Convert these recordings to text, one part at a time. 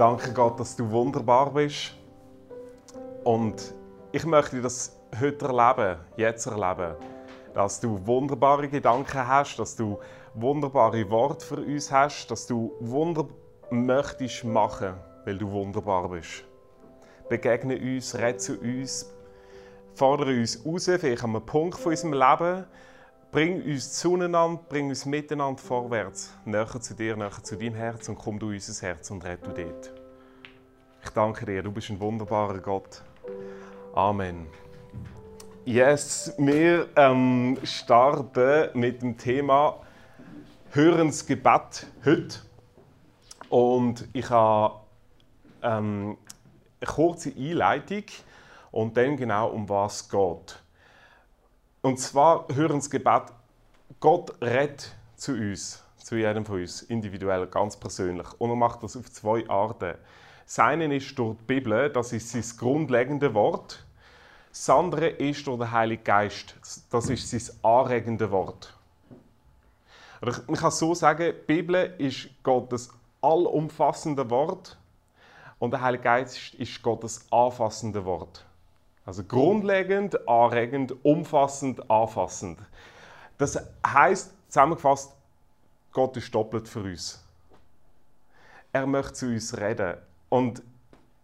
Danke Gott, dass du wunderbar bist. Und ich möchte das heute erleben, jetzt erleben. Dass du wunderbare Gedanken hast, dass du wunderbare Worte für uns hast, dass du Wunder möchtest machen, weil du wunderbar bist. Begegne uns, red zu uns, fordere uns raus, vielleicht an einem Punkt von unserem Leben, bring uns zueinander, bring uns miteinander vorwärts, näher zu dir, näher zu deinem Herz und komm du in unser Herz und red du dort. Ich danke dir, du bist ein wunderbarer Gott. Amen. Yes, wir ähm, starten mit dem Thema Hörensgebet heute. Und ich habe ähm, eine kurze Einleitung und dann genau um was es geht. Und zwar Hörensgebet. Gott redet zu uns, zu jedem von uns, individuell, ganz persönlich. Und er macht das auf zwei Arten. Seinen ist durch die Bibel, das ist sein grundlegendes Wort. Das andere ist durch den Heiligen Geist, das ist sein anregende Wort. Oder ich kann so sagen, die Bibel ist Gottes allumfassende Wort und der Heilige Geist ist Gottes anfassende Wort. Also grundlegend, anregend, umfassend, anfassend. Das heißt zusammengefasst, Gott ist doppelt für uns. Er möchte zu uns reden. Und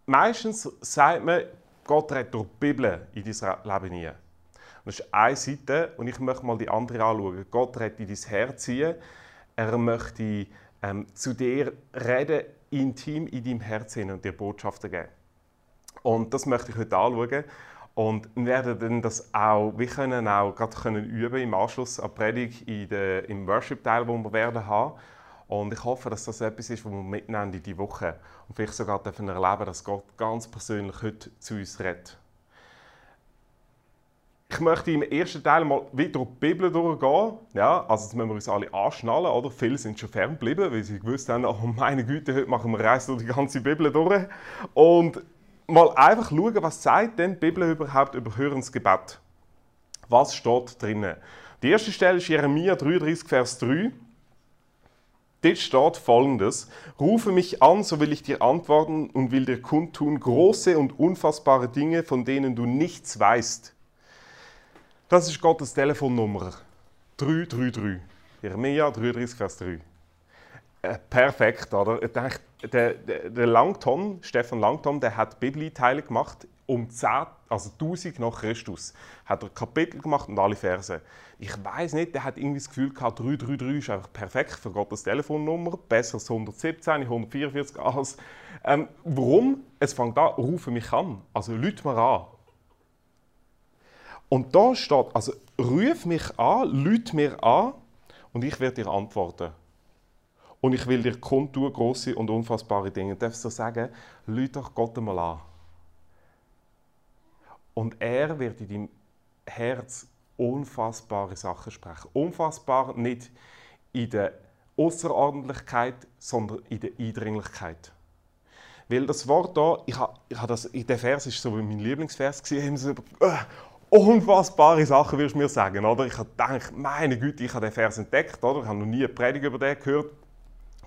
meistens sagt man, Gott redet durch die Bibel in dein Leben hinein. Das ist eine Seite und ich möchte mal die andere anschauen. Gott redet in dein Herz hinein. Er möchte ähm, zu dir reden, intim in deinem Herz und dir Botschaften geben. Und das möchte ich heute anschauen. Und wir werden das auch, wir können auch gerade können üben im Anschluss an die Predigt in der, im Worship-Teil, wo wir werden haben. Und ich hoffe, dass das etwas ist, was wir mitnehmen in die Woche und vielleicht sogar dürfen erleben, dass Gott ganz persönlich heute zu uns redet. Ich möchte im ersten Teil mal wieder durch die Bibel durchgehen. Ja, also jetzt müssen wir uns alle anschnallen, oder? Viele sind schon ferngeblieben, weil sie gewusst haben, oh meine Güte, heute machen wir Reise durch die ganze Bibel durch. Und mal einfach schauen, was sagt denn die Bibel überhaupt über Hörensgebet? Was steht drinnen? Die erste Stelle ist Jeremia 33, Vers 3. Dort steht folgendes: Rufe mich an, so will ich dir antworten und will dir kundtun große und unfassbare Dinge, von denen du nichts weißt. Das ist Gottes Telefonnummer. 333. Jeremia 33, Vers 3. Äh, perfekt, oder? Ich denke, der, der, Langton, Stefan Langton, der hat Bibelteile gemacht um 10, also 1000 nach Christus. Hat er Kapitel gemacht und alle Verse. Ich weiß nicht, der hat irgendwie das Gefühl gehabt, 333 ist einfach perfekt für Gottes Telefonnummer, besser als 117, 144 als. Ähm, warum? Es fängt an, rufe mich an. Also lüt mir an. Und da steht, also ruf mich an, lüt mir an und ich werde dir antworten. Und ich will dir kundtun, große und unfassbare Dinge. Ich darf so sagen, lüt doch Gott einmal an. Und er wird in deinem Herz unfassbare Sachen sprechen. Unfassbar nicht in der Außerordentlichkeit, sondern in der Eindringlichkeit. Weil das Wort da, ich habe, ich habe das, der Vers ist so wie mein Lieblingsvers gewesen, so, äh, unfassbare Sachen wirst du mir sagen, oder? Ich habe gedacht, meine Güte, ich habe den Vers entdeckt, oder? Ich habe noch nie eine Predigt über den gehört.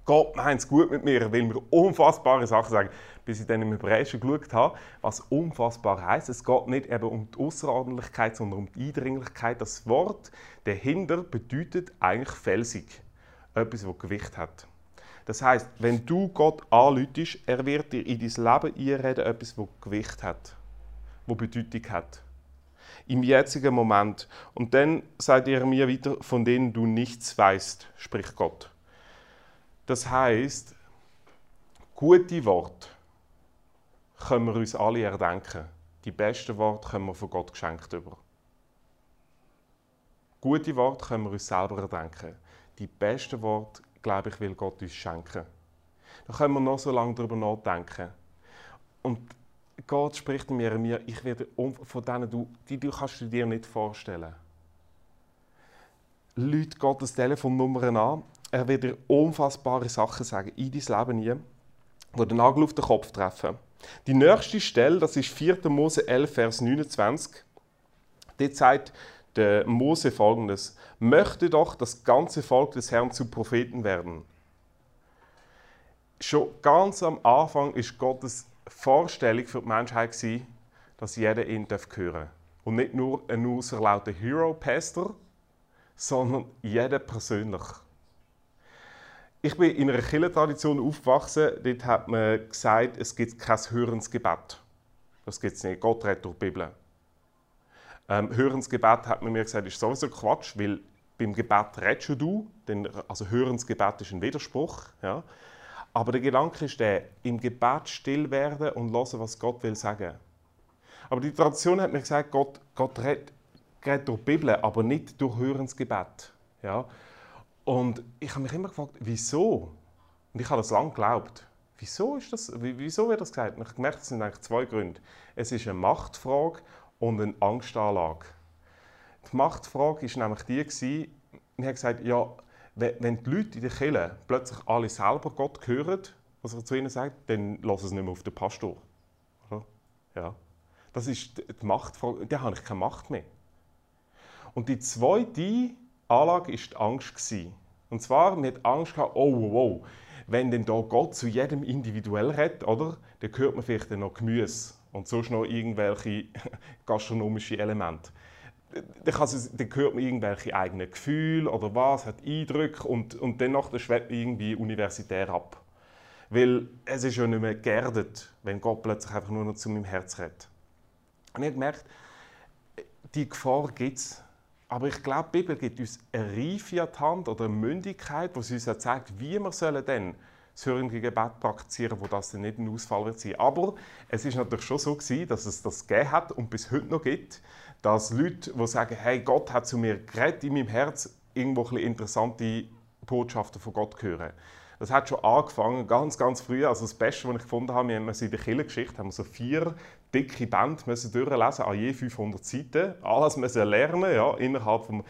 Gott meint es gut mit mir, will mir unfassbare Sachen sagen. Bis ich dann im Hebräischen geschaut habe, was unfassbar heißt. Es geht nicht eben um die Außerordentlichkeit, sondern um die Eindringlichkeit. Das Wort dahinter bedeutet eigentlich felsig. Etwas, das Gewicht hat. Das heißt, wenn du Gott anlütest, er wird dir in dein Leben einreden, etwas, das Gewicht hat, das Bedeutung hat. Im jetzigen Moment. Und dann sagt er mir wieder, von denen du nichts weißt, spricht Gott. Das heißt, gute Worte können wir uns alle erdenken. Die besten Worte können wir von Gott geschenkt über. Gute Worte können wir uns selber erdenken. Die besten Worte, glaube ich, will Gott uns schenken. Da können wir noch so lange darüber nachdenken. Und Gott spricht mir, mir ich werde von denen, du, die du kannst du dir nicht vorstellen. Leute Gottes Telefonnummern an er wird dir unfassbare Sachen sagen in dein Leben nie, die den Nagel auf den Kopf treffen. Die nächste Stelle, das ist 4. Mose 11, Vers 29. Dort sagt der Mose folgendes: Möchte doch das ganze Volk des Herrn zu Propheten werden. schon ganz am Anfang ist Gottes Vorstellung für die Menschheit dass jeder ihn hören darf. Und nicht nur ein auserlauter Hero-Pastor, sondern jeder persönlich. Ich bin in einer Kirchentradition aufgewachsen, dort hat man gesagt, es gibt kein Hörensgebet. Das gibt es nicht. Gott redet durch die Bibel. Ähm, Hörensgebet hat man mir gesagt, ist sowieso Quatsch, weil beim Gebet redest du, denn, also Hörensgebet ist ein Widerspruch. Ja. Aber der Gedanke ist der, im Gebet still werden und hören, was Gott will sagen. Aber die Tradition hat mir gesagt, Gott, Gott redet, redet durch die Bibel, aber nicht durch Hörensgebet. Ja. Und ich habe mich immer gefragt, wieso? Und ich habe das lange geglaubt. Wieso, ist das, wieso wird das gesagt? Und ich habe gemerkt, es sind eigentlich zwei Gründe. Es ist eine Machtfrage und eine Angstanlage. Die Machtfrage war nämlich die, gewesen, wir haben gesagt, ja, wenn die Leute in der Kirche plötzlich alle selber Gott hören, was er zu ihnen sagt, dann lassen sie nicht mehr auf den Pastor. Ja. Das ist die Machtfrage, da habe ich keine Macht mehr. Und die zweite Anlage war die Angst. Und zwar, man hat Angst oh, wow, wenn denn da Gott zu jedem individuell redet, oder, dann hört man vielleicht noch Gemüse und sonst noch irgendwelche gastronomische Elemente. Dann, es, dann hört man irgendwelche eigenen Gefühle oder was, hat Eindrücke und, und danach schwebt man irgendwie universitär ab. Weil es ist ja nicht mehr geerdet, wenn Gott plötzlich einfach nur noch zu meinem Herz redet. Und ich habe gemerkt, die Gefahr gibt es aber ich glaube, die Bibel gibt uns eine Reife an die Hand oder eine Mündigkeit, die uns zeigt, wie wir sollen dann das hörende Gebet praktizieren, wo das dann nicht ein Ausfall wird sein. Aber es ist natürlich schon so gewesen, dass es das gegeben hat und bis heute noch gibt, dass Leute, die sagen, hey, Gott hat zu mir geredet in meinem Herz, irgendwo interessante Botschaften von Gott hören. Das hat schon angefangen, ganz, ganz früh. Also das Beste, was ich gefunden habe, wir haben in der Kirchengeschichte haben wir so vier dicke Bände müssen durchlesen, an je 500 Seiten. Alles müssen lernen, ja, innerhalb vom...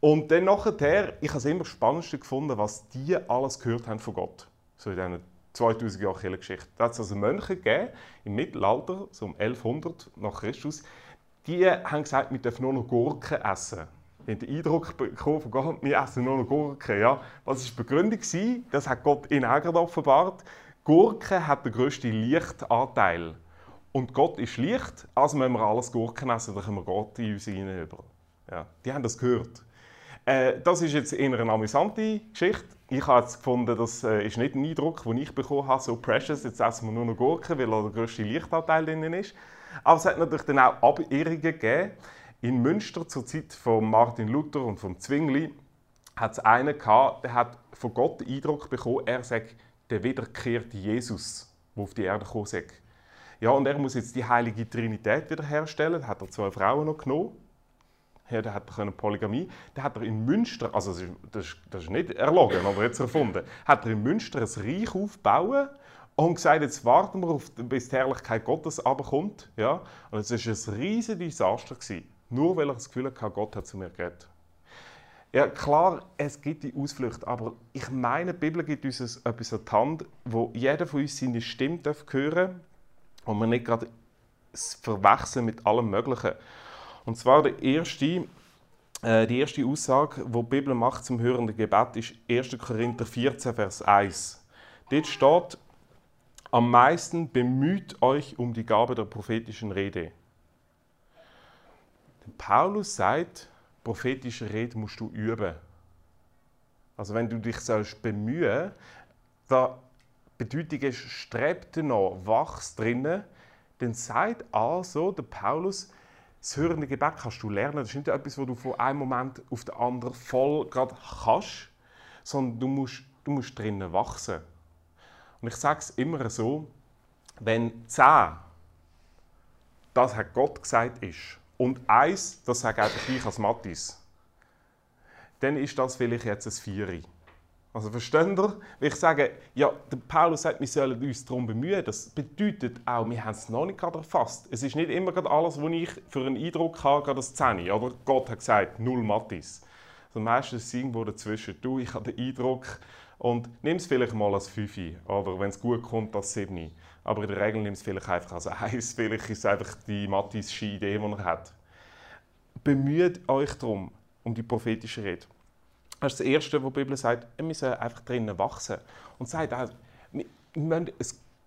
Und dann nachher, ich habe es immer Spannendste gefunden, was die alles gehört haben von Gott. So in diesen 2000 Jahren Kirchengeschichte. Da hat es also Mönche gegeben, im Mittelalter, so um 1100 nach Christus, die haben gesagt, wir dürfen nur noch Gurken essen. Haben den Eindruck bekommen von Gott, wir essen nur noch Gurken. Ja. Was war die Begründung? Das hat Gott ihnen auch offenbart. Gurken hat den grössten Lichtanteil. Und Gott ist Licht, also müssen wir alles Gurken essen, dann können wir Gott in uns hinein Ja, die haben das gehört. Äh, das ist jetzt eher eine amüsante Geschichte. Ich habe jetzt gefunden, das äh, ist nicht ein Eindruck, den ich bekommen habe, so precious, jetzt essen wir nur noch Gurken, weil da der grösste Lichtanteil drin ist. Aber es hat natürlich dann auch Abirrungen gegeben. In Münster zur Zeit von Martin Luther und von Zwingli hat es einen gehabt, der hat von Gott den Eindruck bekommen, er sei der wiederkehrte Jesus, der auf die Erde ist. Ja, und er muss jetzt die heilige Trinität wiederherstellen. Da hat er zwei Frauen noch genommen. Ja, da hat er Polygamie. Da hat er in Münster, also das ist, das ist, nicht erlogen, aber jetzt erfunden, hat er in Münster ein Reich aufgebaut und gesagt, jetzt warten wir, auf, bis die Herrlichkeit Gottes abkommt. Ja? Und es war ein riesiges Desaster. Gewesen, nur weil er das Gefühl hatte, Gott hat zu mir geredet. Ja, klar, es gibt die Ausflüchte, aber ich meine, die Bibel gibt uns etwas an die Hand, wo jeder von uns seine Stimme hören darf und wir nicht gerade verwechseln mit allem Möglichen. Und zwar der erste, äh, die erste Aussage, die die Bibel macht zum hörenden Gebet, ist 1. Korinther 14, Vers 1. Dort steht, am meisten bemüht euch um die Gabe der prophetischen Rede. Paulus sagt, prophetische Rede musst du üben. Also wenn du dich sollst bemühen, da Bedeutung ist, strebt noch, wachst drinnen, dann sagt also der Paulus, das hörende Gebet kannst du lernen. Das ist nicht etwas, was du von einem Moment auf den anderen voll gerade kannst, sondern du musst, du musst drinnen wachsen. Und ich sage es immer so, wenn 10 das hat Gott gesagt ist und eins, das sage einfach ich als Mattis, dann ist das vielleicht jetzt ein Vieri. Also versteht ihr? Wenn ich sage, ja, der Paulus sagt, wir sollen uns darum bemühen, das bedeutet auch, wir haben es noch nicht gerade erfasst. Es ist nicht immer gerade alles, was ich für einen Eindruck habe, gerade das 10. Oder Gott hat gesagt, null Mattis. Also meistens ist es irgendwo dazwischen. Du, ich habe den Eindruck, und nimm es vielleicht mal als 5 oder wenn es gut kommt, als 7. Aber in der Regel nimm es vielleicht einfach als 1. Vielleicht ist es einfach die mattische Idee, die er hat. Bemüht euch darum, um die prophetische Rede. Das ist das Erste, was die Bibel sagt. Wir müssen einfach drinnen wachsen. Und sagt auch, wir müssen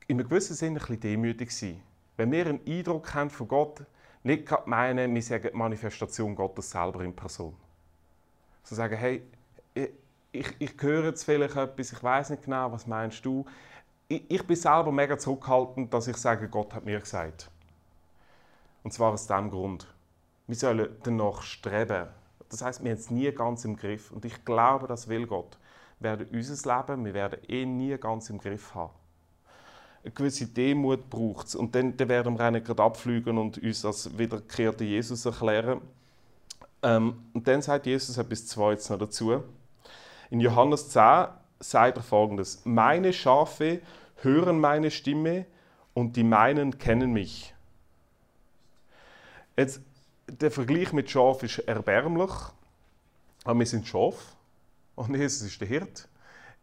in einem gewissen Sinne ein bisschen demütig sein. Wenn wir einen Eindruck haben von Gott, nicht gerade meinen, wir sagen Manifestation Gottes selber in Person. So sagen, hey, ich, ich, ich höre jetzt vielleicht etwas, ich weiß nicht genau, was meinst du? Ich, ich bin selber mega zurückhaltend, dass ich sage, Gott hat mir gesagt. Und zwar aus diesem Grund. Wir sollen danach streben. Das heißt, wir haben es nie ganz im Griff. Und ich glaube, das will Gott. Wir werden unser Leben, wir werden ihn nie ganz im Griff haben. Eine gewisse Demut braucht es. Und dann, dann werden wir auch gerade abfliegen und uns als wiederkehrte Jesus erklären. Ähm, und dann sagt Jesus etwas Zweites noch dazu. In Johannes 10 sagt er folgendes: Meine Schafe hören meine Stimme und die meinen kennen mich. Jetzt, der Vergleich mit Schaf ist erbärmlich, aber wir sind Schaf und Jesus ist der Hirt.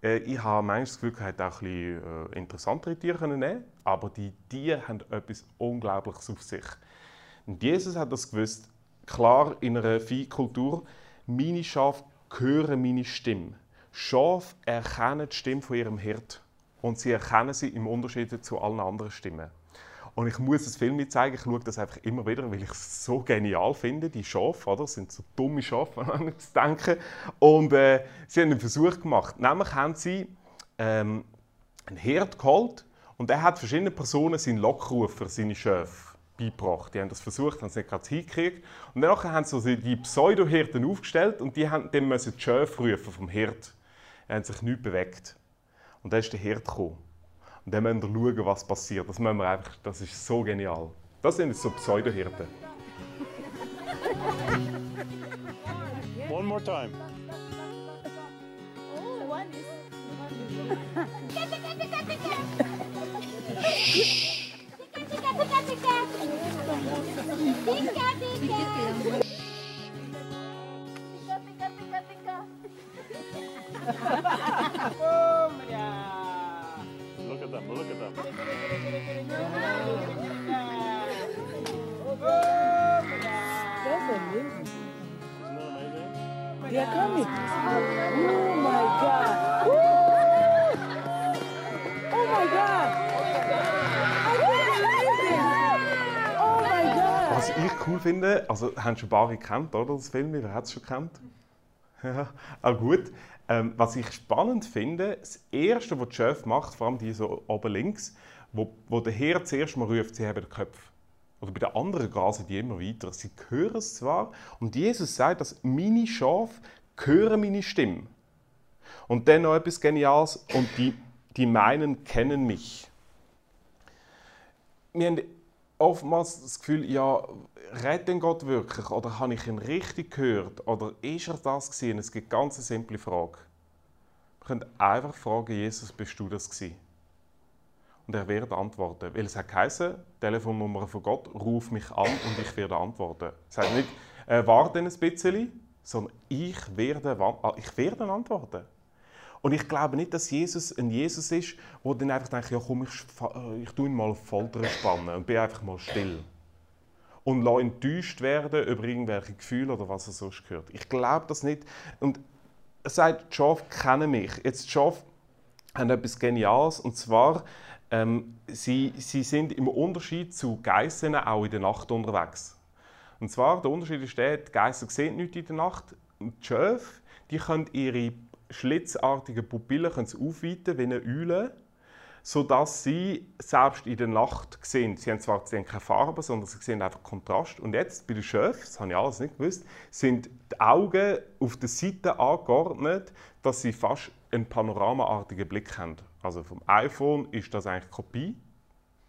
Äh, ich habe manchmal Gefühl, hätte auch ein bisschen äh, interessantere Tiere nehmen aber die Tiere haben etwas Unglaubliches auf sich. Und Jesus hat das gewusst, klar in einer Viehkultur, meine Schafe hören meine Stimme. Schafe erkennen die Stimme von ihrem Hirt und sie erkennen sie im Unterschied zu allen anderen Stimmen. Und ich muss es Film zeigen, ich schaue das einfach immer wieder, weil ich es so genial finde. Die Schafe, oder? Das sind so dumme Schafe, an zu denken. Und äh, sie haben einen Versuch gemacht. Nämlich haben sie ähm, einen Herd geholt und er hat verschiedene Personen seinen Lockrufer, seine Schafe beigebracht. Die haben das versucht, haben es nicht gerade hingekriegt. Und dann haben sie die Pseudo-Hirten aufgestellt und die haben dann müssen die Schafe rufen vom Hirt. Er hat sich nicht bewegt. Und dann ist der Hirt gekommen. Und dann müssen wir schauen, was passiert. Das, müssen wir einfach, das ist so genial. Das sind jetzt so Pseudohirten. One more time. Oh, one is. Tika, tika, Look at them, look at them. Oh. That's amazing. Isn't that amazing? They are coming. Oh my God. Woo! Oh. Oh my God. Was ich cool finde, also haben schon ein paar gekannt, oder? Das Film, wer hat es schon gekannt? Auch gut. Ähm, was ich spannend finde, das Erste, was die Chef macht, vor allem die so oben links, wo, wo der Herr zuerst mal ruft, sie haben den Kopf. Oder bei den anderen grasen die immer weiter. Sie hören es zwar, und Jesus sagt, dass meine Schafe hören meine Stimme. Und dann noch etwas Geniales, und die, die meinen kennen mich. Wir haben oftmals das Gefühl, ja, redet denn Gott wirklich? Oder habe ich ihn richtig gehört? Oder ist er das gewesen? Es gibt eine ganz simple Frage. Wir können einfach fragen, Jesus, bist du das gewesen? Und er wird antworten. Weil es hat geheißen, Telefonnummer von Gott, ruf mich an und ich werde antworten. Es heißt nicht, äh, warte ein bisschen, sondern ich werde, ah, ich werde antworten. Und ich glaube nicht, dass Jesus ein Jesus ist, der dann einfach denkt, ja komm, ich, äh, ich tue ihn mal auf Folter spannen und bin einfach mal still. Und lasse enttäuscht werden über irgendwelche Gefühle oder was er sonst gehört. Ich glaube das nicht. Und er sagt, die Schafe kennen mich. Jetzt die Schafe haben etwas Geniales und zwar, ähm, sie, sie sind im Unterschied zu Geissen auch in der Nacht unterwegs. Und zwar, der Unterschied ist der, die Geissen sehen nichts in der Nacht. Und die Schafe, die können ihre schlitzartigen Pupillen können sie aufweiten wie eine Eule, sodass sie selbst in der Nacht sehen. Sie haben zwar keine Farbe, sondern sie sehen einfach Kontrast. Und jetzt bei den Schöfen, das habe ich alles nicht gewusst, sind die Augen auf der Seite angeordnet, dass sie fast einen panoramaartigen Blick haben. Also vom iPhone ist das eigentlich Kopie.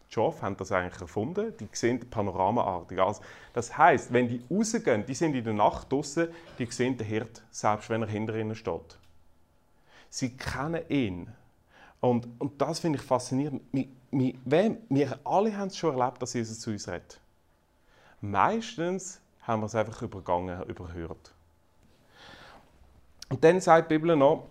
Die Schafe haben das eigentlich erfunden. Die sehen panoramaartig. Also, das heißt, wenn die rausgehen, die sind in der Nacht draußen, die sehen den Hirt, selbst wenn er hinter ihnen steht. Sie kennen ihn. Und, und das finde ich faszinierend. Wir, wir, wir alle haben es schon erlebt, dass Jesus zu uns redet. Meistens haben wir es einfach übergangen, überhört. Und dann sagt die Bibel noch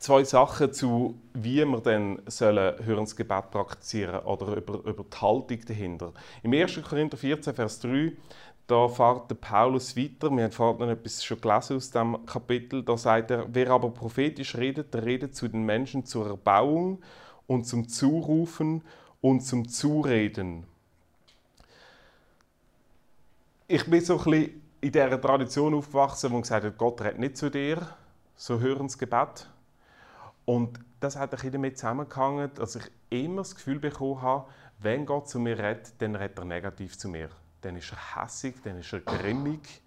zwei Sachen zu, wie wir dann sollen Hörensgebet praktizieren oder über, über die Haltung dahinter. Im 1. Korinther 14, Vers 3, da fährt der Paulus weiter. Wir haben vorhin etwas schon gelesen aus diesem Kapitel. Da sagt er, wer aber prophetisch redet, der redet zu den Menschen zur Erbauung und zum Zurufen und zum Zureden. Ich bin so ein bisschen in dieser Tradition aufgewachsen, wo gesagt hat, Gott redet nicht zu dir, so hören das Gebet. Und das hat ein bisschen damit zusammengehangen, dass ich immer das Gefühl bekommen habe, wenn Gott zu mir redet, dann redet er negativ zu mir. Dann ist er hässig, dann ist er grimmig,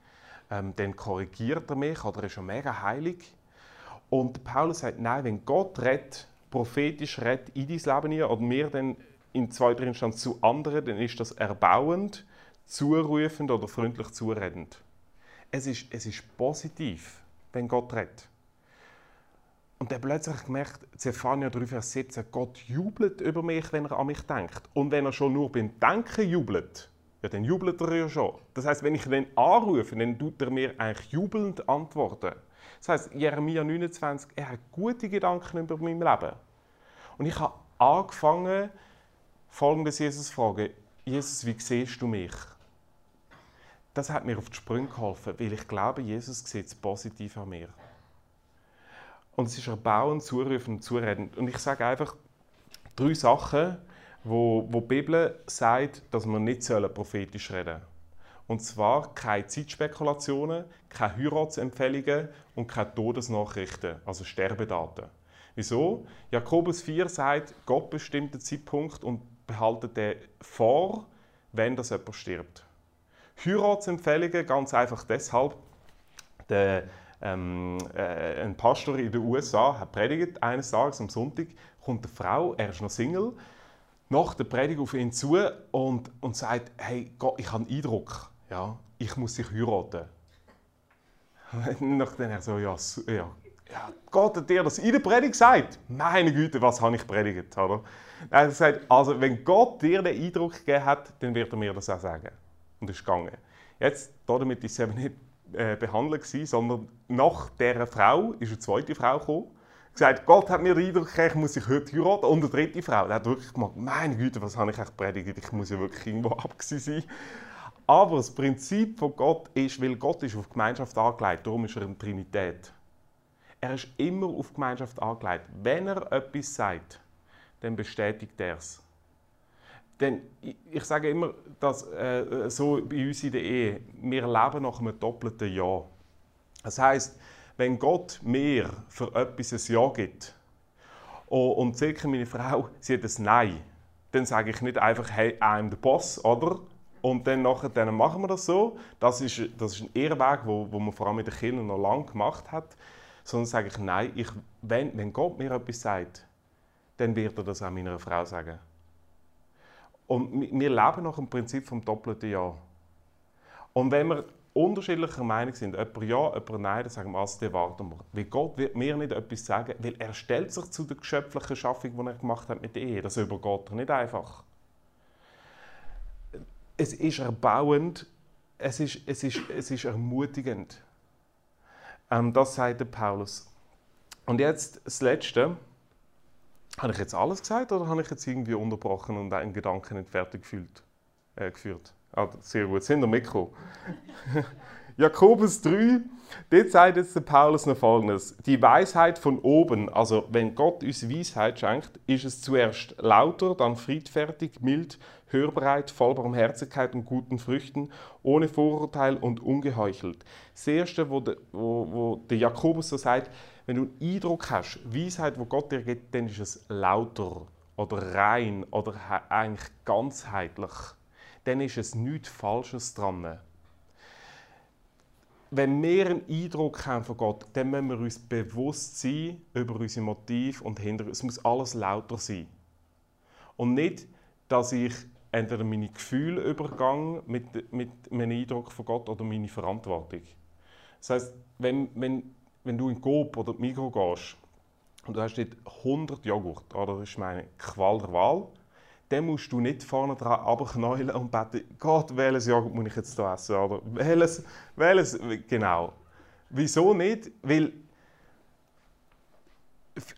ähm, dann korrigiert er mich oder ist er mega heilig. Und Paulus sagt, nein, wenn Gott redet, prophetisch redet in dein Leben hinein, oder mir dann in zweiter Instanz zu anderen, dann ist das erbauend, zurufend oder freundlich zuredend. Es ist, es ist positiv, wenn Gott redet. Und dann plötzlich gemerkt, Zephania 3, Vers 17, Gott jubelt über mich, wenn er an mich denkt. Und wenn er schon nur beim Denken jubelt, ja, dann jubelt er ja schon. Das heißt, wenn ich ihn anrufe, dann tut er mir eigentlich jubelnd antworten. Das heißt, Jeremia 29, er hat gute Gedanken über mein Leben. Und ich habe angefangen, folgendes Jesus zu fragen: Jesus, wie siehst du mich? Das hat mir auf die Sprünge geholfen, weil ich glaube, Jesus sieht es positiv an mir. Und es ist erbauend, zurufend und zuredend. Und ich sage einfach drei Sachen, wo, wo die Bibel sagt, dass wir nicht prophetisch reden sollen. Und zwar keine Zeitspekulationen, keine Heiratsempfehlungen und keine Todesnachrichten, also Sterbedaten. Wieso? Jakobus 4 sagt, Gott bestimmt den Zeitpunkt und behaltet den vor, wenn das jemand stirbt. Heiratsempfehlungen ganz einfach deshalb, der ähm, äh, ein Pastor in den USA hat predigt, eines Tages am Sonntag kommt eine Frau, er ist noch Single, nach der Predigt auf ihn zu und, und sagt, hey Gott, ich habe einen Eindruck, ja, ich muss dich heiraten. Nachdem er so, ja, ja, ja, Gott hat dir das in der Predigt gesagt? Meine Güte, was habe ich predigt, oder? Er gesagt, also wenn Gott dir den Eindruck gegeben hat, dann wird er mir das auch sagen. Und ist gegangen. Jetzt, damit ist es eben nicht äh, behandelt, gewesen, sondern nach dieser Frau ist eine zweite Frau gekommen. Gesagt, Gott hat mir ich muss sich heute heiraten. Und eine dritte Frau, die hat wirklich gemacht, meine Güte, was habe ich echt predigt, ich muss ja wirklich irgendwo abgesehen sein. Aber das Prinzip von Gott ist, weil Gott ist auf Gemeinschaft angelegt, darum ist er eine Trinität. Er ist immer auf Gemeinschaft angelegt. Wenn er etwas sagt, dann bestätigt er es. Denn ich, ich sage immer, dass äh, so bei uns in der Ehe, wir leben nach einem doppelten Ja. Das heißt, wenn Gott mir für etwas ein Ja gibt oh, und circa meine Frau, sie hat ein Nein, dann sage ich nicht einfach, hey, I'm the boss, oder? Und dann, nachher, dann machen wir das so. Das ist, das ist ein Irrweg, wo, wo man vor allem mit den Kindern noch lange gemacht hat. Sondern sage ich, nein, ich, wenn, wenn Gott mir etwas sagt, dann wird er das auch meiner Frau sagen. Und wir leben nach dem Prinzip vom doppelten Ja. Und wenn wir unterschiedlicher Meinung sind, jemand ja, jemand nein, dann sagen wir, also, dann warten wir. Weil Gott wird mir nicht etwas sagen, weil er stellt sich zu der geschöpflichen Schaffung, die er gemacht hat mit der Ehe. Das übergeht er nicht einfach. Es ist erbauend, es ist, es ist, es ist ermutigend. Ähm, das sagt der Paulus. Und jetzt das Letzte. Habe ich jetzt alles gesagt oder habe ich jetzt irgendwie unterbrochen und einen Gedanken nicht fertig gefühlt, äh, geführt? Ah, sehr gut, sind wir mitgekommen. Jakobus 3, dort sagt jetzt der Paulus noch Folgendes. Die Weisheit von oben, also wenn Gott uns Weisheit schenkt, ist es zuerst lauter, dann friedfertig, mild, hörbereit, voll Barmherzigkeit und guten Früchten, ohne Vorurteil und ungeheuchelt. Das Erste, wo der, wo, wo der Jakobus so sagt, wenn du einen Eindruck hast, Weisheit, wo Gott dir gibt, dann ist es lauter oder rein oder eigentlich ganzheitlich. Dann ist es nichts Falsches dran. Wenn wir einen Eindruck haben von Gott, dann müssen wir uns bewusst sein über unsere Motive und hinter Es muss alles lauter sein. Und nicht, dass ich entweder meine Gefühle übergang mit, mit einem Eindruck von Gott oder meine Verantwortung. Das heißt, wenn, wenn wenn du in Coop oder Migros gehst und du hast dort 100 Joghurt, oder das ist meine Qual der Wahl, dann musst du nicht vorne dran abknäulen und beten, Gott, welches Joghurt muss ich jetzt hier essen? Oder welches, welches, genau. Wieso nicht? Weil,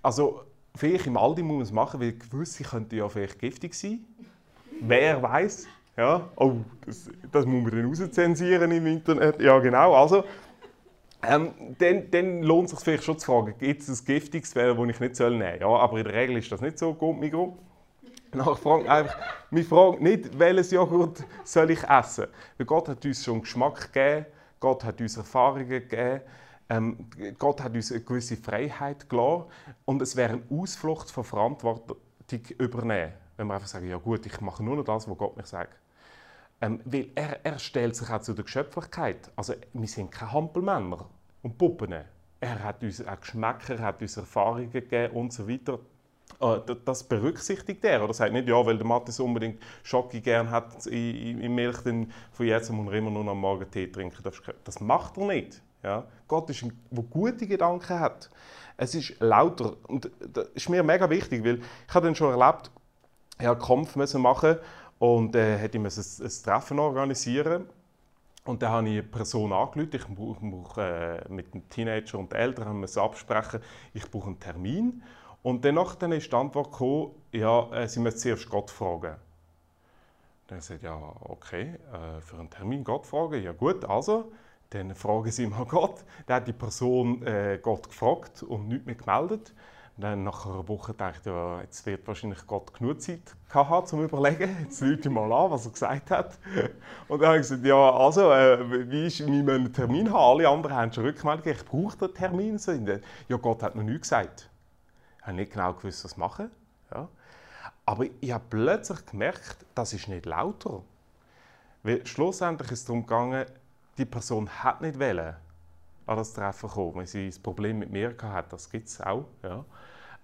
also, vielleicht im Aldi muss man es machen, weil gewisse könnten ja vielleicht giftig sein. Wer weiß? Ja, oh, das, das muss man dann rauszensieren im Internet. Ja, genau. Also, ähm, dann, dann lohnt es sich vielleicht schon zu fragen, gibt es ein giftiges Quell, das ich nicht nehmen soll? Ja, aber in der Regel ist das nicht so, gut, Migro. Nachher fragen einfach, wir fragen nicht, welches Joghurt soll ich essen. Weil Gott hat uns schon Geschmack gegeben, Gott hat uns Erfahrungen gegeben, ähm, Gott hat uns eine gewisse Freiheit gelassen und es wäre eine Ausflucht von Verantwortung übernehmen, wenn wir einfach sagen, ja gut, ich mache nur noch das, was Gott mir sagt. Ähm, weil er, er stellt sich auch zu der Geschöpflichkeit. Also wir sind keine Hampelmänner und Puppen. Er hat uns auch Geschmäcker, er hat uns Erfahrungen gegeben und so weiter. Äh, das berücksichtigt er. Oder sagt nicht, ja, weil der Matthias unbedingt Schocke gern hat in, Milch, dann von jetzt muss er immer nur am Morgen Tee trinken. Das macht er nicht. Ja? Gott ist ein, der gute Gedanken hat. Es ist lauter. Und das ist mir mega wichtig, weil ich habe dann schon erlebt, ich einen Kampf müssen machen und äh, hätte ich ein, ein Treffen organisieren und dann habe ich eine Person angerufen, ich brauche, äh, mit dem Teenager und den Eltern absprechen, ich brauche einen Termin. Und danach dann ist die Antwort gekommen, ja, äh, sie müssen zuerst Gott fragen. Dann sagt ja, okay, äh, für einen Termin Gott fragen, ja gut, also, dann fragen sie mal Gott. Dann hat die Person äh, Gott gefragt und nichts mehr gemeldet. dann nach einer Woche dachte ich, ja, jetzt wird wahrscheinlich Gott genug Zeit haben, um zu überlegen. Jetzt lüte ich mal an, was er gesagt hat. Und dann habe ich gesagt, ja, also, äh, wie ist, wir müssen einen Termin haben. Alle anderen haben schon Rückmeldung ich brauche den Termin. Ja, Gott hat noch nichts gesagt. Ich habe nicht genau gewusst, was machen. Ja. Aber ich habe plötzlich gemerkt, das ist nicht lauter. Weil schlussendlich ist es darum gegangen, die Person hat nicht wollen an das Treffen kommen, weil sie ein Problem mit mir hatte. Das gibt es auch. Ja.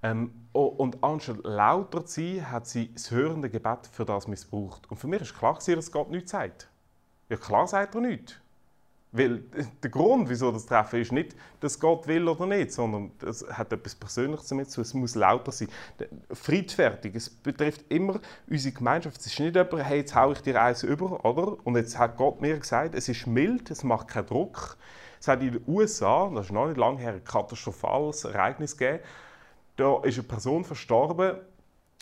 Ähm, und anstatt lauter zu sein, hat sie das hörende Gebet für das missbraucht. Und für mich ist klar, dass Gott nichts sagt. Ja, klar sagt er nichts. Weil der Grund, wieso das Treffen ist, nicht, dass Gott will oder nicht, sondern es hat etwas Persönliches damit zu Es muss lauter sein. Friedfertig. Es betrifft immer unsere Gemeinschaft. Es ist nicht jemand, hey, jetzt haue ich dir eins über, oder? Und jetzt hat Gott mir gesagt, es ist mild, es macht keinen Druck. Es hat in den USA, das ist noch nicht lange her, ein katastrophales Ereignis gegeben. Da ist eine Person verstorben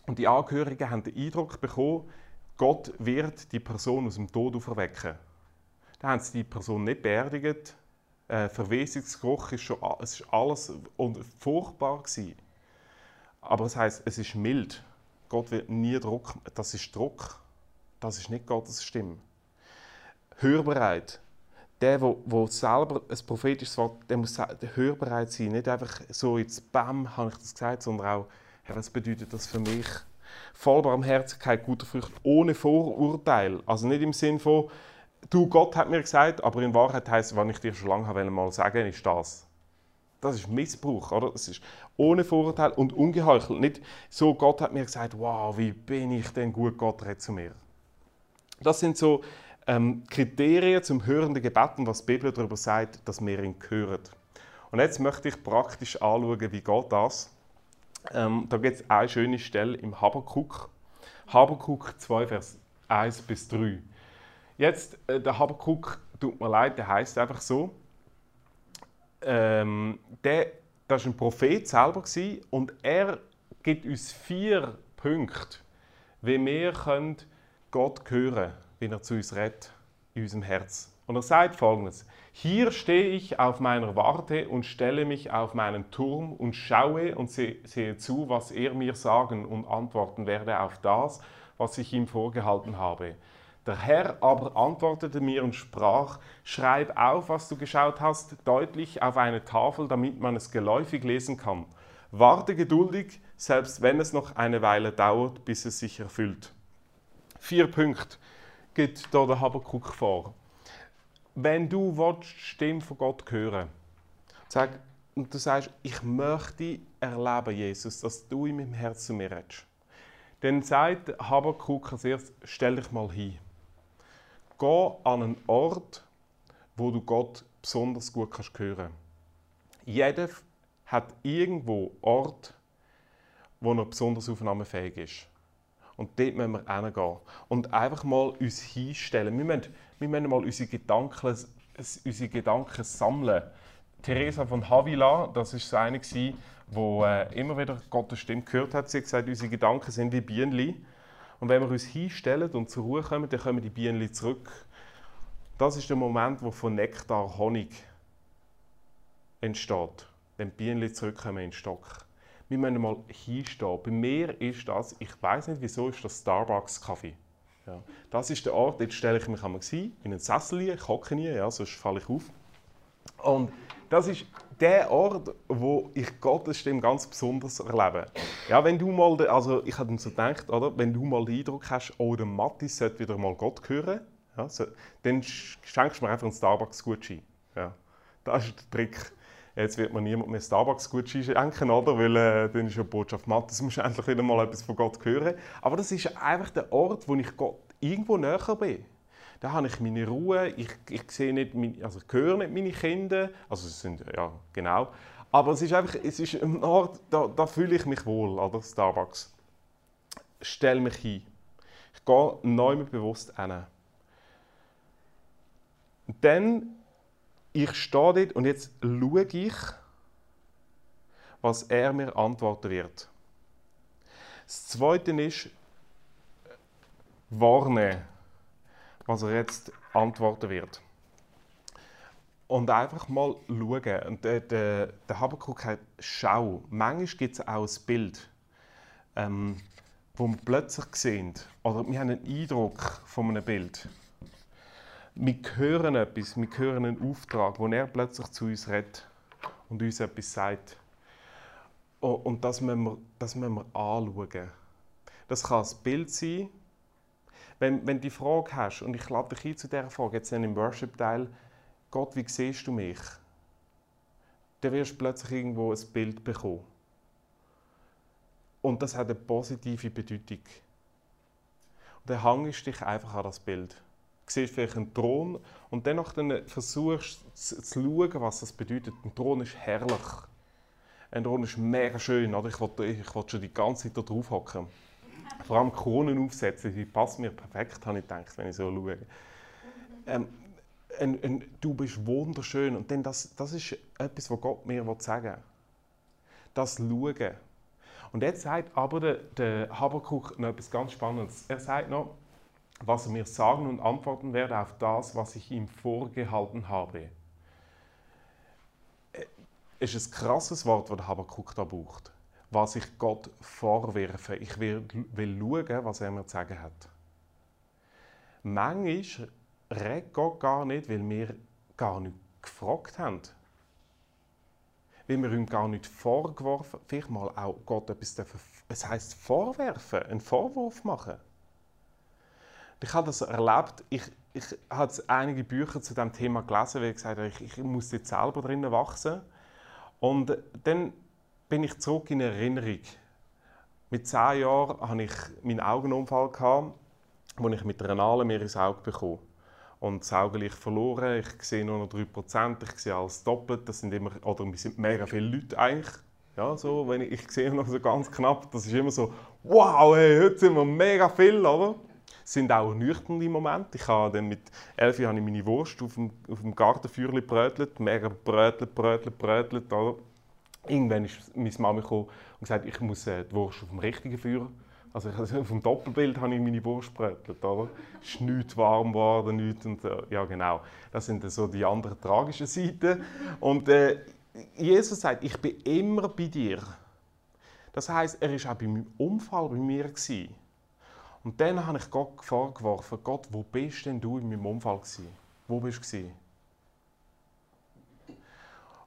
und die Angehörigen haben den Eindruck bekommen, Gott wird die Person aus dem Tod auferwecken. Dann haben sie die Person nicht beerdigt. Äh, Verwesungsgeruch ist schon es ist alles und furchtbar gewesen. Aber das heißt, es ist mild. Gott wird nie Druck. Das ist Druck. Das ist nicht Gottes Stimme. Hörbereit. Der, der, der selber ein prophetisches Wort, der muss hörbereit sein. Nicht einfach so jetzt Bam, habe ich das gesagt, sondern auch, Herr, was bedeutet das für mich? Voll Barmherzigkeit, guter Frucht, ohne Vorurteil. Also nicht im Sinn von, du, Gott hat mir gesagt, aber in Wahrheit heißt, was ich dir schon lange mal sagen ist das. Das ist Missbrauch, oder? Das ist ohne Vorurteil und ungeheuchelt. Nicht so, Gott hat mir gesagt, wow, wie bin ich denn gut, Gott redet zu mir. Das sind so ähm, Kriterien zum hörenden Gebet und was die Bibel darüber sagt, dass wir ihn hören. Und jetzt möchte ich praktisch anschauen, wie geht das. Ähm, da gibt es eine schöne Stelle im Habakuk. Habakuk 2, Vers 1 bis 3. Jetzt, äh, der Habakuk, tut mir leid, der heißt einfach so. Ähm, der, das war ein Prophet selber gewesen, und er gibt uns vier Punkte, wie wir können Gott hören wie er zu uns redet in unserem Herz. Und er sagt folgendes: Hier stehe ich auf meiner Warte und stelle mich auf meinen Turm und schaue und sehe zu, was er mir sagen und antworten werde auf das, was ich ihm vorgehalten habe. Der Herr aber antwortete mir und sprach, schreib auf, was du geschaut hast, deutlich auf eine Tafel, damit man es geläufig lesen kann. Warte geduldig, selbst wenn es noch eine Weile dauert, bis es sich erfüllt. Vier Punkte gibt hier der Habakuk vor. Wenn du die Stimme von Gott hören sag, und du sagst, ich möchte erleben, Jesus, dass du in meinem Herzen mir redest, dann sagt Habakuk als erstes, stell dich mal hin. Geh an einen Ort, wo du Gott besonders gut kannst hören Jeder hat irgendwo Ort, wo er besonders aufnahmefähig ist. Und dort müssen wir hingehen. Und einfach mal uns hinstellen. Wir müssen, wir müssen mal unsere Gedanken, unsere Gedanken sammeln. Teresa von Havila, das war so eine, die äh, immer wieder Gottes Stimme gehört hat. Sie hat gesagt, unsere Gedanken sind wie Bienen. Und wenn wir uns hinstellen und zur Ruhe kommen, dann kommen die Bienen zurück. Das ist der Moment, wo von Nektar Honig entsteht, wenn die Bienen zurückkommen in den Stock. Wir müssen mal hinstehen. Bei mir ist das, ich weiß nicht wieso, ist das Starbucks-Kaffee. Ja. Das ist der Ort, jetzt stelle ich mich einmal in einen Sessel, ich hocke nie, ja, sonst falle ich auf. Und das ist der Ort, wo ich Gottes Stimme ganz besonders erlebe. Ja, wenn du mal, also ich habe mir so gedacht, oder, wenn du mal den Eindruck hast, oh, der Matthias sollte wieder mal Gott hören, ja, so, dann schenkst du mir einfach einen Starbucks-Gutschein. Ja. Das ist der Trick. Jetzt wird man niemand mehr Starbucks-Gutschein schenken, oder? Weil äh, dann ist ja die Botschaft, Matthias, musst endlich wieder mal etwas von Gott hören. Aber das ist einfach der Ort, wo ich Gott irgendwo näher bin. Da habe ich meine Ruhe, ich, ich sehe nicht, meine, also ich höre nicht meine Kinder, also es sind, ja, genau. Aber es ist einfach, es ist ein Ort, da, da fühle ich mich wohl, oder, Starbucks. Stell mich hin. Ich gehe neu mit bewusst hin. Dann, ich stehe dort und jetzt schaue ich, was er mir antworten wird. Das Zweite ist, warne, was er jetzt antworten wird. Und einfach mal schauen. Und der, der, der Habakkuk hat Schau. Manchmal gibt es auch ein Bild, ähm, wo wir plötzlich sehen, oder wir haben einen Eindruck von einem Bild. Wir hören etwas, wir hören einen Auftrag, wo er plötzlich zu uns redet und uns etwas sagt. Oh, und das müssen wir, das müssen wir anschauen. Das kann ein Bild sein, wenn, wenn du die Frage hast, und ich lade dich ein zu dieser Frage, jetzt im Worship-Teil, Gott, wie siehst du mich? Dann wirst du plötzlich irgendwo ein Bild bekommen. Und das hat eine positive Bedeutung. Und dann hängst du dich einfach an das Bild. Du siehst vielleicht einen Thron und dennoch dann versuchst zu, zu schauen, was das bedeutet. Ein Thron ist herrlich. Ein Thron ist mega schön. Oder? Ich will schon die ganze Zeit da drauf hocken. Vor allem Kronen aufsetzen, die passen mir perfekt, habe ich gedacht, wenn ich so schaue. Ähm, ein, ein, du bist wunderschön. Und dann das, das ist etwas, was Gott mir sagen will. Das Schauen. Und jetzt sagt aber der, der Habakkuk noch etwas ganz Spannendes. Er sagt noch, was er mir sagen und antworten werde auf das, was ich ihm vorgehalten habe. Es ist ein krasses Wort, das der Habakkuk da braucht was ich Gott vorwerfe. Ich will, will schauen, was er mir zu sagen hat. Manchmal redet Gott gar nicht, weil wir gar nicht gefragt haben. Weil wir ihm gar nicht vorgeworfen vielleicht mal auch Gott etwas dürfen, es heisst vorwerfen, einen Vorwurf machen. Ich habe das erlebt, ich, ich habe einige Bücher zu diesem Thema gelesen, weil ich gesagt habe, ich, ich muss jetzt selber drinnen wachsen. Und dann bin ich zurück in Erinnerung. Mit zehn Jahren hatte ich meinen Augenunfall, wo ich mit einer Nadel mir ins Auge bekam. Und das Augenlicht verloren, ich sehe nur noch 3%, ich sehe alles doppelt. Das sind immer, oder wir sind mega viele Leute eigentlich. Ja, so, wenn ich, ich sehe noch so ganz knapp, das ist immer so, wow, hey, heute sind wir mega viel, oder? Es sind auch nüchterne Momente. Ich habe dann mit elf Jahren meine Wurst auf dem, auf dem Gartenfeuerli brötelt, mega brötelt, brötelt, brötelt, oder? Irgendwann ist meine Mama und gesagt, ich muss äh, die Wurst auf dem richtigen Feuer. Also, auf dem Doppelbild habe ich meine Wurst brötelt, oder? Es ist nichts warm geworden, nichts und äh, ja genau. Das sind so die anderen tragischen Seiten. Und äh, Jesus sagt, ich bin immer bei dir. Das heißt, er war auch bei meinem Unfall bei mir gewesen. Und dann habe ich Gott vorgeworfen, Gott, wo bist denn du in meinem Unfall gewesen? Wo bist du gewesen?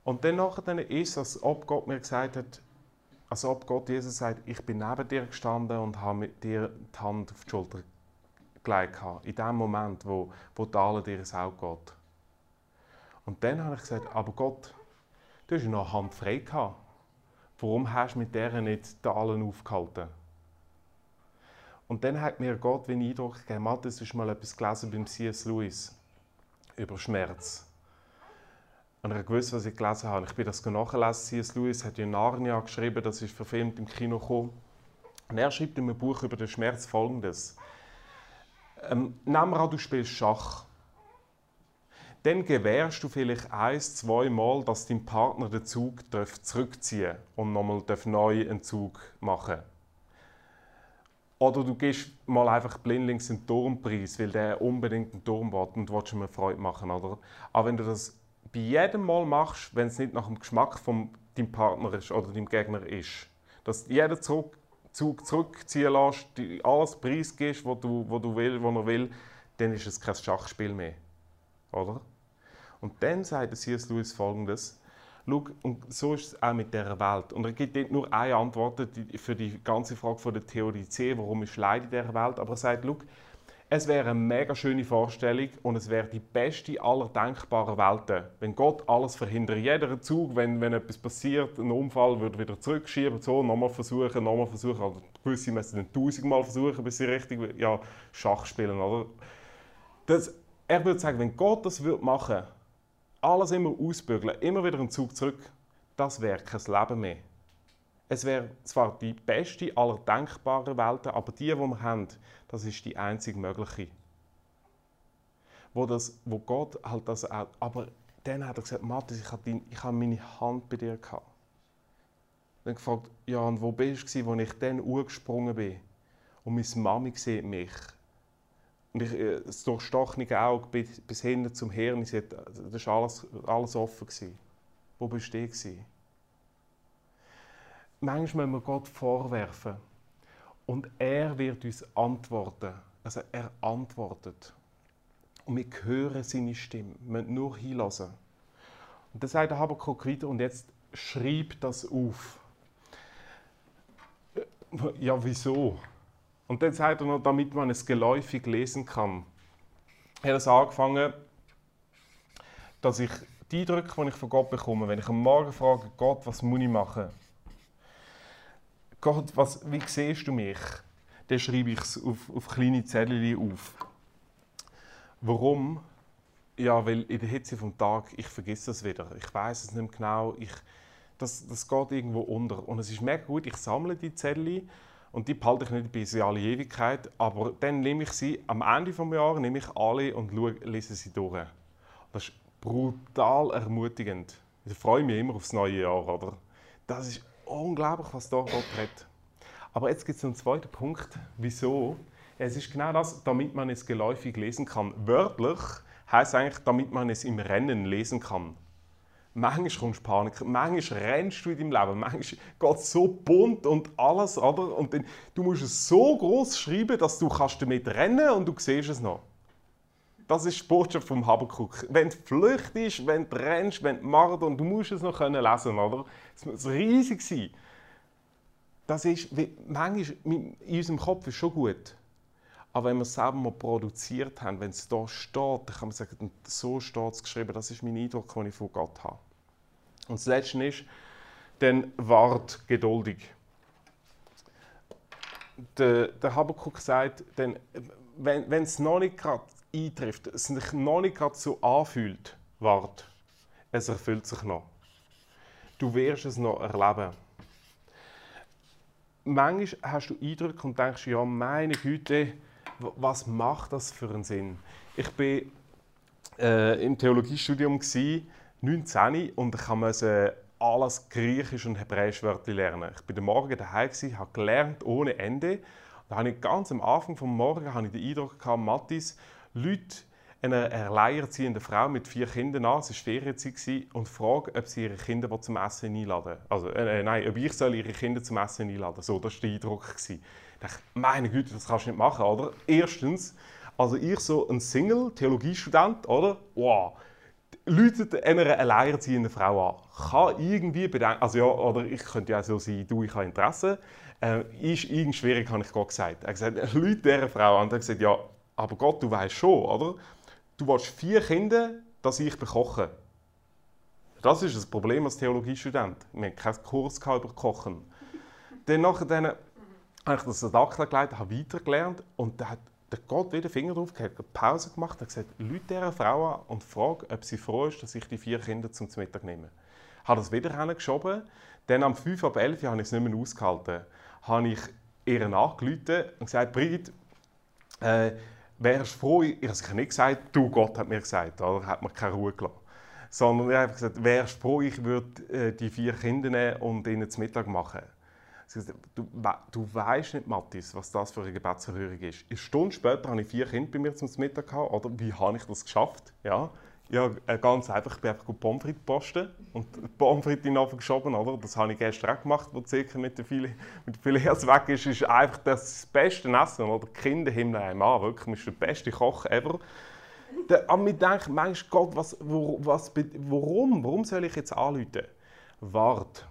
Und dann nachher ist es, als ob Gott mir gesagt hat, als ob Gott Jesus sagt, ich bin neben dir gestanden und habe mit dir die Hand auf die Schulter gelegt. In dem Moment, wo, wo die Aale dir ins Auge geht. Und dann habe ich gesagt, aber Gott, du hast ja noch Hand frei gehabt. Warum hast du mit der nicht die Aalen aufgehalten? Und dann hat mir Gott wie Eindruck gegeben, Matthias, du hast mal etwas gelesen beim C.S. Lewis über Schmerz. Und ich wusste, was ich gelesen habe. Ich bin das nachgelesen. C.S. Lewis hat ja Narnia geschrieben, das ist verfilmt im Kino gekommen. Und er schreibt in einem Buch über den Schmerz folgendes. Ähm, nehmen wir an, du spielst Schach. Dann gewährst du vielleicht ein, zwei Mal, dass dein Partner den Zug zurückziehen darf und nochmal neu einen Zug machen Oder du gehst mal einfach blindlings einen Turmpreis, weil der unbedingt einen Turm will und willst ihm eine Freude machen. Oder? Aber wenn du das bei jedem Mal machst, wenn es nicht nach dem Geschmack von deinem Partner ist oder deinem Gegner ist. Dass du jeden Zug, Zug zurückziehen lässt, alles preisgibst, was du, was du will, was er will, dann ist es kein Schachspiel mehr. Oder? Und dann sagt C.S. Lewis folgendes: Schau, und so ist es auch mit dieser Welt. Und er gibt nicht nur eine Antwort für die ganze Frage von der Theodizee, warum ist Leid in dieser Welt, aber er sagt, schau, es wäre eine mega schöne Vorstellung und es wäre die beste aller denkbaren Welten. Wenn Gott alles verhindert, jeder Zug, wenn, wenn etwas passiert, ein Unfall, würde wieder zurückschieben, so, nochmal versuchen, nochmal versuchen. Oder gewisse müssen dann tausendmal versuchen, bis sie richtig ja, Schach spielen. Oder? Das, er würde sagen, wenn Gott das würde machen alles immer ausbügeln, immer wieder einen Zug zurück, das wäre kein Leben mehr. Es wäre zwar die beste aller denkbaren Welten, aber die, die wir haben, das ist die einzig mögliche. Wo, das, wo Gott halt das auch, aber dann hat er gesagt, Matthias, ich habe, dein, ich meine Hand bei dir gehabt. Dann gefragt, ja, und wo bist du, als ich dann angesprungen bin? Und meine Mami sieht mich. Und ich, äh, das durchstochene Auge bis, bis hinten zum Hirn, sie hat, das war alles, alles offen. Gewesen. Wo bist du gewesen? Manchmal müssen wir Gott vorwerfen. Und er wird uns antworten. Also er antwortet. Und wir hören seine Stimme. Wir müssen nur hinlassen. Und dann sagt der Habakkuk weiter, und jetzt schreib das auf. Ja, wieso? Und dann sagt er noch, damit man es geläufig lesen kann. Er hat es angefangen, dass ich die Eindrücke, die ich von Gott bekomme, wenn ich am Morgen frage, Gott, was muss ich machen? Gott, was, wie siehst du mich? Dann schreibe ich es auf, auf kleine Zettel auf. Warum? Ja, weil in der Hitze vom Tag, ich vergesse es wieder. Ich weiß es nicht mehr genau. Ich, das, das geht irgendwo unter. Und es ist mega gut, ich sammle die Zettel und die behalte ich nicht bis in alle Ewigkeit. Aber dann nehme ich sie, am Ende des Jahres nehme ich alle und schaue, lese sie durch. Das ist brutal ermutigend. Ich freue mich immer aufs neue Jahr, oder? Das ist unglaublich, was da Gott hat. Aber jetzt gibt es einen zweiten Punkt. Wieso? Es ist genau das, damit man es geläufig lesen kann. Wörtlich heißt eigentlich, damit man es im Rennen lesen kann. Manchmal kommst du Panik, manchmal rennst du in deinem Leben, manchmal geht es so bunt und alles, oder? Und dann, du musst es so groß schreiben, dass du kannst damit rennen und du siehst es noch. Das ist die Botschaft vom Habakuk. Wenn du flüchtest, wenn du rennst, wenn du machst und du musst es noch können lesen, oder? Es muss riesig sein. Das ist, wie- manchmal in unserem Kopf ist schon gut. Aber wenn wir es selber mal produziert haben, wenn es da steht, dann kann man sagen, so steht es geschrieben. Das ist mein Eindruck, den ich von Gott habe. Und das Letzte ist, dann wart geduldig. Der, der Habakuk sagt, dann, wenn, wenn es noch nicht gerade eintrifft, es sich noch nicht gerade so anfühlt, wart, es erfüllt sich noch. Du wirst es noch erleben. Manchmal hast du Eindrücke und denkst, ja, meine Güte, was macht das für einen Sinn? Ich war äh, im Theologiestudium, gsi, 19, und ich musste alles Griechisch und Hebräisch Wörter lernen. Ich war den Morgen daheim, habe gelernt ohne Ende. Da habe ich ganz am Anfang des Morgens habe ich den Eindruck gehabt, Mathis, Leute eine alleinerziehende Frau mit vier Kindern an, es war Ferienzeit, und frage, ob sie ihre Kinder zum Essen einladen Also, äh, nein, ob ich soll ihre Kinder zum Essen einladen. So, das war der Eindruck. Ich dachte, meine Güte, das kannst du nicht machen, oder? Erstens, also ich so ein Single, Theologiestudent, oder? Wow, läutet einer alleinerziehenden Frau an. Kann irgendwie bedenken, also ja, oder ich könnte ja so sein, du, ich habe Interesse. Äh, ist irgendwie schwierig, habe ich Gott gesagt. Er hat gesagt, Leute dieser Frau an. Und er hat gesagt, ja, aber Gott, du weißt schon, oder? Du willst vier Kinder, dass ich bekoche. Das ist das Problem als Theologiestudent. Wir haben keinen Kurs über Kochen. Dann nachher dann habe ich das ad acta gelegt, habe weitergelernt und da hat der Gott wieder den Finger drauf gehabt, Pause gemacht und gesagt, Leute dieser Frau an und frage, ob sie froh ist, dass ich die vier Kinder zum Mittag nehme. Ich habe das wieder hingeschoben. Dann am 5 ab 11 habe ich es nicht mehr ausgehalten. Habe ich ihr angerufen und gesagt, Brigitte, äh, wärst froh, ich habe nicht gesagt, du Gott hat mir gesagt, oder hat mir keine Ruhe gelassen. Sondern ich habe gesagt, wärst froh, ich würde äh, die vier Kinder nehmen und ihnen zum Mittag machen. Gesagt, Du, we- du weißt nicht, Mathis, was das für eine Gebetserhörung ist. Eine Stunde später hatte ich vier Kinder bei mir zum Mittag. Gehabt, oder? Wie habe ich das geschafft? Ja, Ja, äh, ganz einfach. Ich bin einfach Pommes frites posten und Pommes frites in den Ofen geschoben, oder? Das habe ich gestern auch gemacht, wo die Zirkel mit den Filets weg ist. ist einfach das beste Essen, oder? Die Kinder himmeln einem an, wirklich. Man ist der beste Koch ever. Aber ich denke, Mensch, Gott, was, wo, was, warum? Warum soll ich jetzt anrufen? Wart.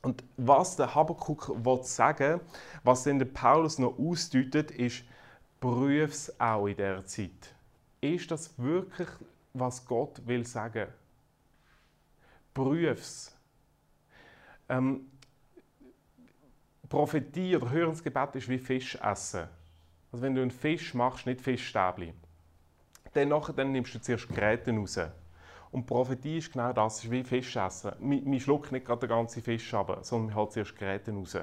Und was der Habakkuk will sagen was denn der Paulus noch ausdeutet, ist, prüf es auch in dieser Zeit. Ist das wirklich, was Gott will sagen? Prüf es. Ähm, Prophetie oder Hörensgebet ist wie Fisch essen. Also wenn du einen Fisch machst, nicht Fischstäbli, dann, dann nimmst du zuerst Gräten raus. Und Prophetie ist genau das, ist wie Fisch essen. Man, schluckt nicht gerade den ganzen Fisch ab, sondern man holt zuerst Gräten raus.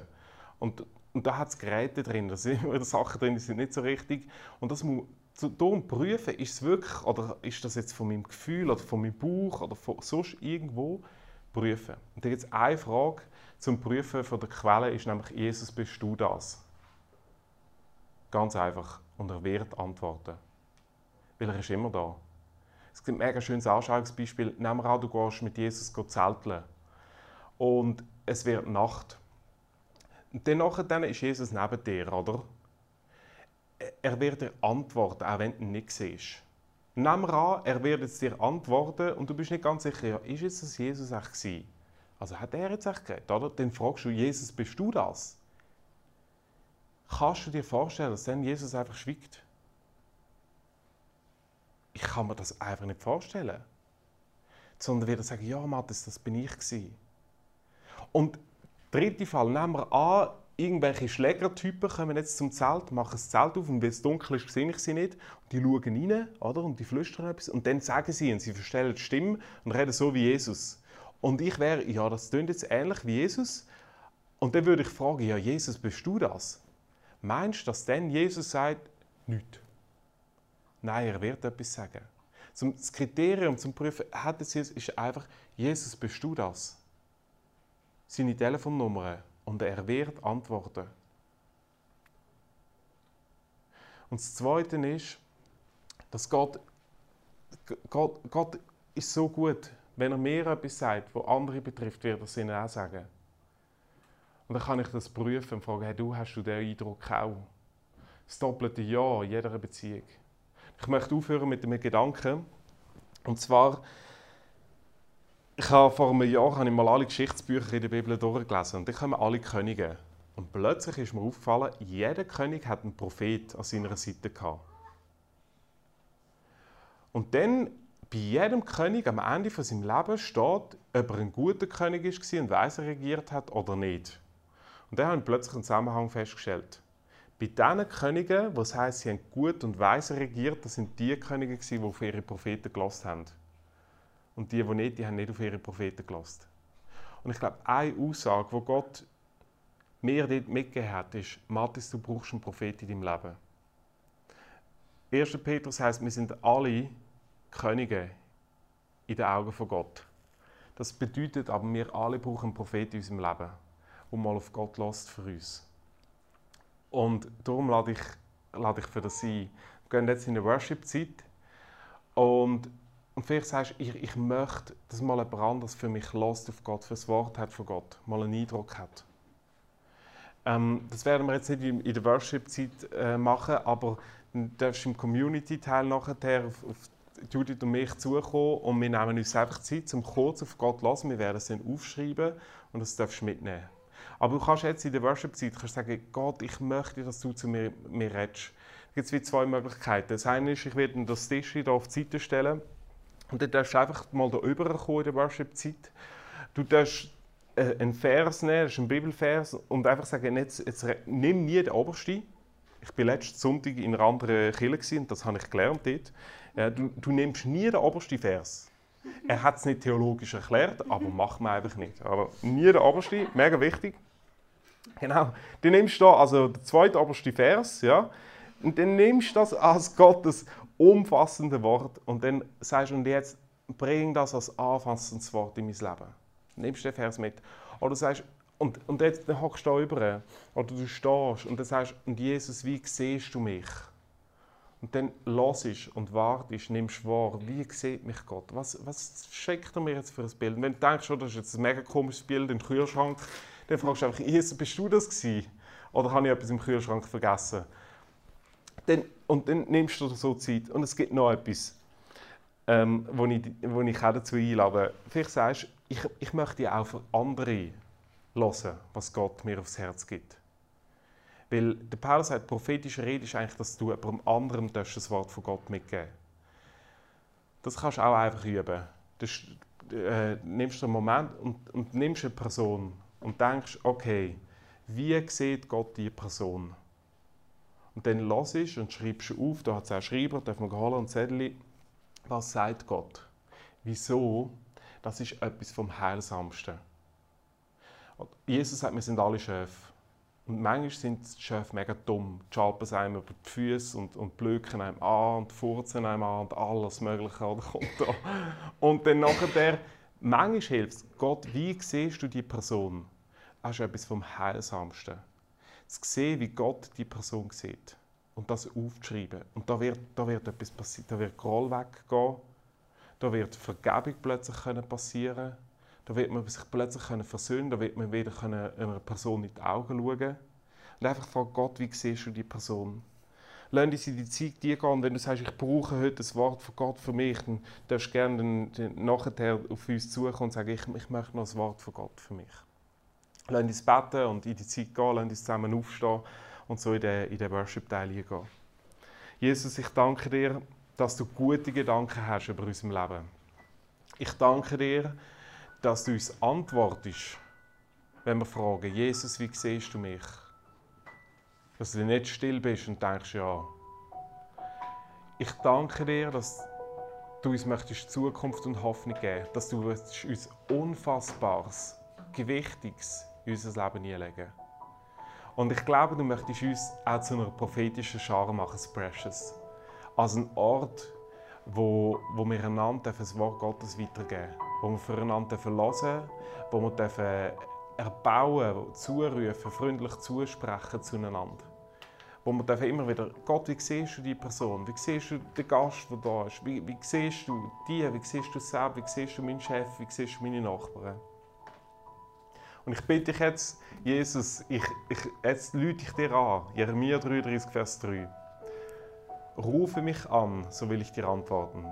Und, und da hat es Geräte drin, da sind immer Sachen drin, die sind nicht so richtig. Und das muss zu- darum prüfen, ist es wirklich, oder ist das jetzt von meinem Gefühl oder von meinem Bauch oder von sonst irgendwo, prüfen. Und da gibt es eine Frage zum Prüfen von der Quelle, ist nämlich, Jesus, bist du das? Ganz einfach. Und er wird antworten. Weil er ist immer da. Es gibt ein mega schönes Anschauungsbeispiel. Nehmen wir an, du gehst mit Jesus zelteln. Und es wird Nacht. Und dann ist Jesus neben dir, oder? Er wird dir antworten, auch wenn du ihn nicht siehst. Wir an, er wird jetzt dir antworten und du bist nicht ganz sicher, ja, ist jetzt das Jesus echt gewesen? Also hat er jetzt echt geredet, oder? Dann fragst du, Jesus, bist du das? Kannst du dir vorstellen, dass dann Jesus einfach schweigt? Ich kann mir das einfach nicht vorstellen. Sondern wird er sagen, ja, Matthias, das bin ich gewesen. Und dritter Fall, nehmen wir an, irgendwelche Schlägertypen kommen jetzt zum Zelt, machen das Zelt auf und wenn es dunkel ist, sehe ich sie nicht. Und die schauen rein, oder? Und die flüstern etwas. Und dann sagen sie, und sie verstellen die Stimme und reden so wie Jesus. Und ich wäre, ja, das klingt jetzt ähnlich wie Jesus. Und dann würde ich fragen, ja, Jesus, bist du das? Meinst du, dass dann Jesus sagt, nichts? Nein, er wird etwas sagen. Zum, das Kriterium zum Prüfen hat es ist einfach, Jesus, bist du das? Seine Telefonnummer und er wird antworten. Und das Zweite ist, dass Gott, Gott, Gott ist so gut, wenn er mir etwas sagt, was andere betrifft, wird er es ihnen auch sagen. Und dann kann ich das prüfen und fragen, hey, du, hast du den Eindruck auch? Das doppelte Ja in jeder Beziehung. Ich möchte aufhören mit einem Gedanken. Und zwar, ich habe vor einem Jahr habe ich mal alle Geschichtsbücher in der Bibel durchgelesen und dann kommen alle Könige. Und plötzlich ist mir aufgefallen, jeder König hat einen Prophet an seiner Seite gehabt. Und dann bei jedem König am Ende von seinem Leben steht, ob er ein guter König war und weise regiert hat oder nicht. Und dann habe ich plötzlich einen Zusammenhang festgestellt. Bei diesen Königen, was heisst, sie haben gut und weise regiert, das sind die Könige, die auf ihre Propheten gelost haben. Und die, die nicht, die haben nicht auf ihre Propheten gelost. Und ich glaube, eine Aussage, die Gott mir dort mitgegeben hat, ist, Matthias, du brauchst einen Prophet in deinem Leben. 1. Petrus heißt, wir sind alle Könige in den Augen von Gott. Das bedeutet aber, wir alle brauchen einen Prophet in unserem Leben, der mal auf Gott lässt für uns. Und darum lade ich, lade ich für das ein. Wir gehen jetzt in eine Worship-Zeit und, und vielleicht sagst du, ich, ich möchte, dass mal jemand anderes für mich lässt auf Gott, für das Wort hat von Gott, mal einen Eindruck hat. Ähm, das werden wir jetzt nicht in, der Worship-Zeit äh, machen, aber du darfst im Community-Teil nachher auf, auf Judith und mich zukommen und wir nehmen uns einfach Zeit, um kurz auf Gott zu hören. Wir werden es dann aufschreiben und das darfst du mitnehmen. Aber du kannst jetzt in der Worship-Zeit sagen, Gott, ich möchte, dass du zu mir, mir redest. Da gibt es zwei Möglichkeiten. Das eine ist, ich werde das Tisch hier auf die Seite stellen und dann darfst du einfach mal da rüberkommen in der Worship-Zeit. Du darfst äh, einen Vers nehmen, das ist ein Bibelvers, und einfach sagen, jetzt, jetzt nimm nie den obersten. Ich war letzten Sonntag in einer anderen Kirche und das habe ich gelernt dort. Ja, du, du nimmst nie den obersten Vers. Er hat es nicht theologisch erklärt, aber macht man einfach nicht. Aber nie der oberste, mega wichtig. Genau. Du nimmst da also den zweiten oberste Vers, ja, und dann nimmst du das als Gottes umfassende Wort und dann sagst du, und jetzt bring das als anfassendes Wort in mein Leben. Nimmst den Vers mit. Oder du sagst, und, und jetzt dann hockst du da über, oder du stehst und dann sagst und Jesus, wie siehst du mich? Und Und dann hörst und wartest, nimmst wahr, wie sieht mich Gott? Was, was schickt er mir jetzt für ein Bild? Und wenn du denkst, oh, das ist jetzt ein mega komisches Bild im Kühlschrank, dann fragst du einfach, Jesus, bist du das gewesen? Oder habe ich etwas im Kühlschrank vergessen? Dann, und dann nimmst du so Zeit. Und es gibt noch etwas, ähm, wo, ich, wo ich auch dazu einlade. Vielleicht sagst du, ich, ich möchte auch für andere hören, was Gott mir aufs Herz gibt. Weil der Paulus sagt, prophetische Rede ist eigentlich, dass du jemandem anderem das Wort von Gott mitgeben Das kannst du auch einfach üben. Das, äh, nimmst du einen Moment und, und nimmst eine Person und denkst, okay, wie sieht Gott diese Person? Und dann hörst und schreibst auf, da hat es auch Schreiber, darf man holen und Zettel, was sagt Gott? Wieso? Das ist etwas vom Heilsamsten. Jesus sagt, wir sind alle Schöfe. Und manchmal sind die Schöfe mega dumm. Die schalpen einem über die Füße und, und blöken einem an und furzen einem an und alles Mögliche kommt da. Und dann nachher, manchmal hilft es. Gott, wie siehst du die Person? Das ist etwas vom Heilsamsten. Zu sehen, wie Gott die Person sieht. Und das aufzuschreiben. Und da wird, da wird etwas passieren. Da wird Groll weggehen. Da wird Vergebung plötzlich passieren da wird man sich plötzlich können versöhnen, da wird man wieder können einer Person in die Augen schauen und einfach fragen, Gott, wie siehst du die Person? Lass uns in die Zeit die gehen. Wenn du sagst, ich brauche heute das Wort von Gott für mich, dann darfst du gerne nachher auf uns zukommen und sagen, ich, ich möchte noch das Wort von Gott für mich. Lass uns beten und in die Zeit gehen, lass uns zusammen aufstehen und so in den, in den Worship-Teil gehen. Jesus, ich danke dir, dass du gute Gedanken hast über unser Leben. Ich danke dir, dass du uns antwortest, wenn wir fragen, Jesus, wie siehst du mich? Dass du nicht still bist und denkst, ja. Ich danke dir, dass du uns möchtest Zukunft und Hoffnung geben, dass du uns Unfassbares, Gewichtiges unser Leben hineinlegen Und ich glaube, du möchtest uns auch zu einer prophetischen Schar machen, das Precious. Als ein Ort, wo, wo wir einander das Wort Gottes weitergeben dürfen wo wir füreinander hören wo wir dürfen erbauen, zurufen, freundlich zusprechen zueinander. Wo wir dürfen immer wieder, Gott, wie siehst du die Person? Wie siehst du den Gast, der da ist? Wie, wie siehst du die? Wie siehst du selbst? Wie siehst du meinen Chef? Wie siehst du meine Nachbarn? Und ich bitte dich jetzt, Jesus, ich, ich, jetzt lüte ich dir an, Jeremia 33, Vers 3. Rufe mich an, so will ich dir antworten.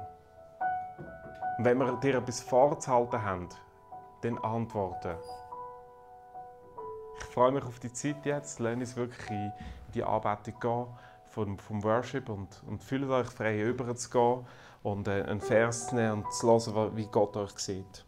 Und wenn wir dir etwas vorzuhalten haben, dann antworten. Ich freue mich auf die Zeit jetzt. Lasst uns wirklich in die Anbetung gehen vom, vom Worship und, und fühlt euch frei, überzugehen und äh, einen Vers zu nehmen und zu hören, wie Gott euch sieht.